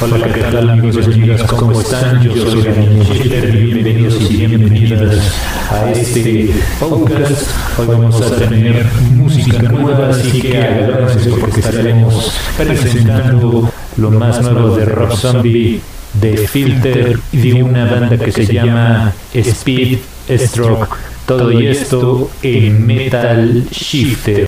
Hola, ¿qué tal amigos y amigas? ¿Cómo están? Yo soy Daniel Schiller y bienvenidos y bienvenidas a este podcast. Hoy vamos a tener música nueva, así que agárrense porque estaremos presentando lo más nuevo de Rob Zombie, de Filter y de una banda que se llama Speed Stroke. Todo y esto en Metal Shifter.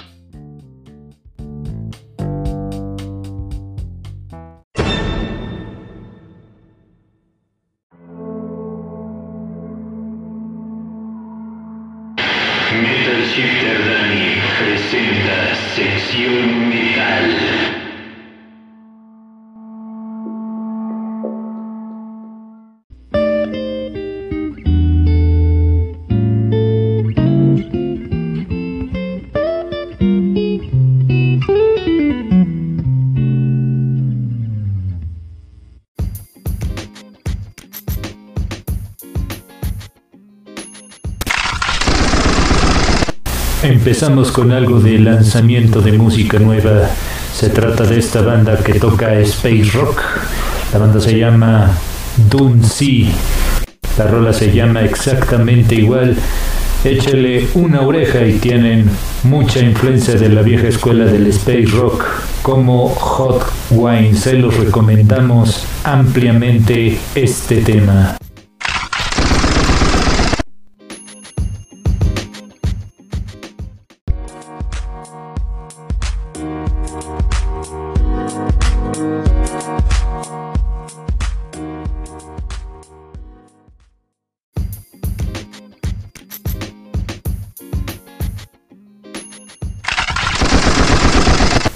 Empezamos con algo de lanzamiento de música nueva. Se trata de esta banda que toca space rock. La banda se llama Sea. La rola se llama exactamente igual. Échale una oreja y tienen mucha influencia de la vieja escuela del space rock como Hot Wine. Se los recomendamos ampliamente este tema.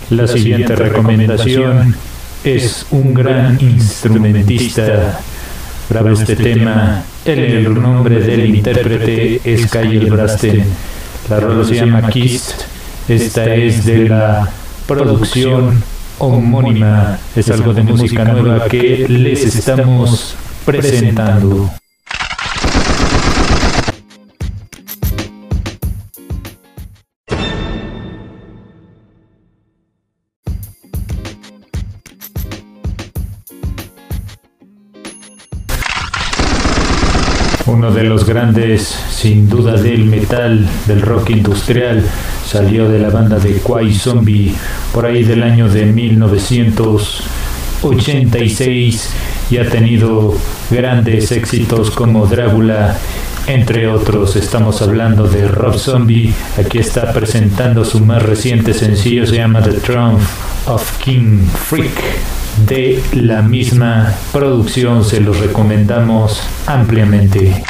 La siguiente recomendación es un gran instrumentista. Graba este tema. El, el nombre del intérprete es Kyle Brasten. La rola se llama Kiss. Esta es de la producción homónima. Es algo de música nueva que les estamos presentando. Uno de los grandes, sin duda, del metal, del rock industrial, salió de la banda de Quai Zombie por ahí del año de 1986 y ha tenido grandes éxitos como Drácula, entre otros. Estamos hablando de Rob Zombie. Aquí está presentando su más reciente sencillo, se llama The Throne of King Freak de la misma producción, se los recomendamos ampliamente.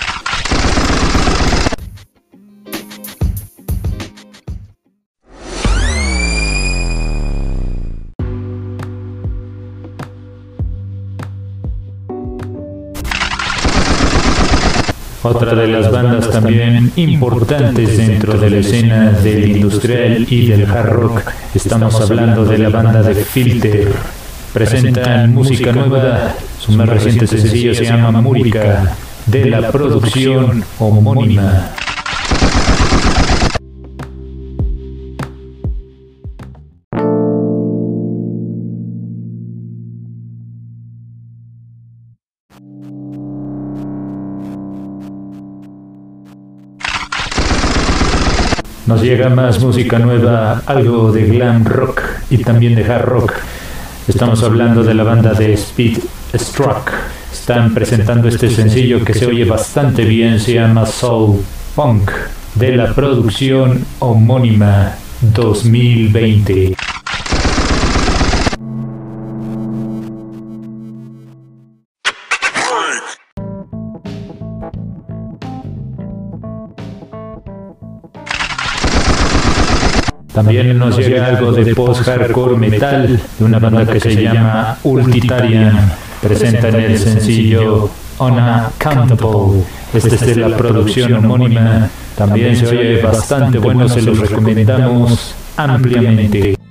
Otra de las bandas también importantes dentro de la escena del industrial y del hard rock, estamos hablando de la banda de Filter presentan música nueva. Su más reciente sencillo se llama Múrica, de la producción homónima. Nos llega más música nueva, algo de glam rock y también de hard rock. Estamos hablando de la banda de Speed Struck. Están presentando este sencillo que se oye bastante bien, se llama Soul Punk, de la producción homónima 2020. También nos llega algo de post-hardcore metal de una banda que se llama Ultitarian. Presentan el sencillo Unaccountable. Este es de la producción homónima. También se oye bastante bueno, se los recomendamos ampliamente.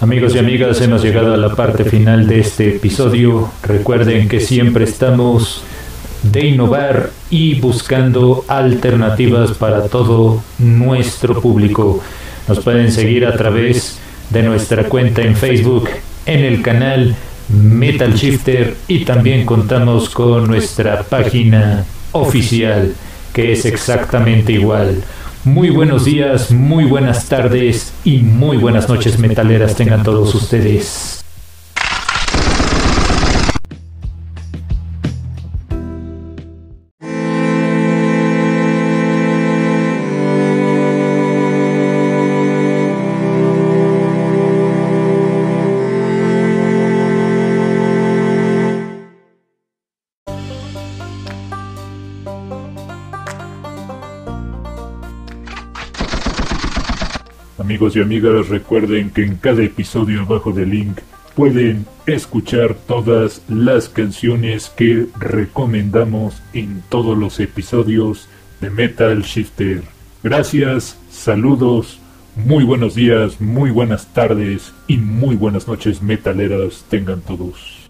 Amigos y amigas, hemos llegado a la parte final de este episodio. Recuerden que siempre estamos de innovar y buscando alternativas para todo nuestro público. Nos pueden seguir a través de nuestra cuenta en Facebook, en el canal Metal Shifter y también contamos con nuestra página oficial que es exactamente igual muy buenos días, muy buenas tardes y muy buenas noches metaleras tengan todos ustedes. Amigos y amigas, recuerden que en cada episodio abajo del link pueden escuchar todas las canciones que recomendamos en todos los episodios de Metal Shifter. Gracias, saludos, muy buenos días, muy buenas tardes y muy buenas noches metaleras tengan todos.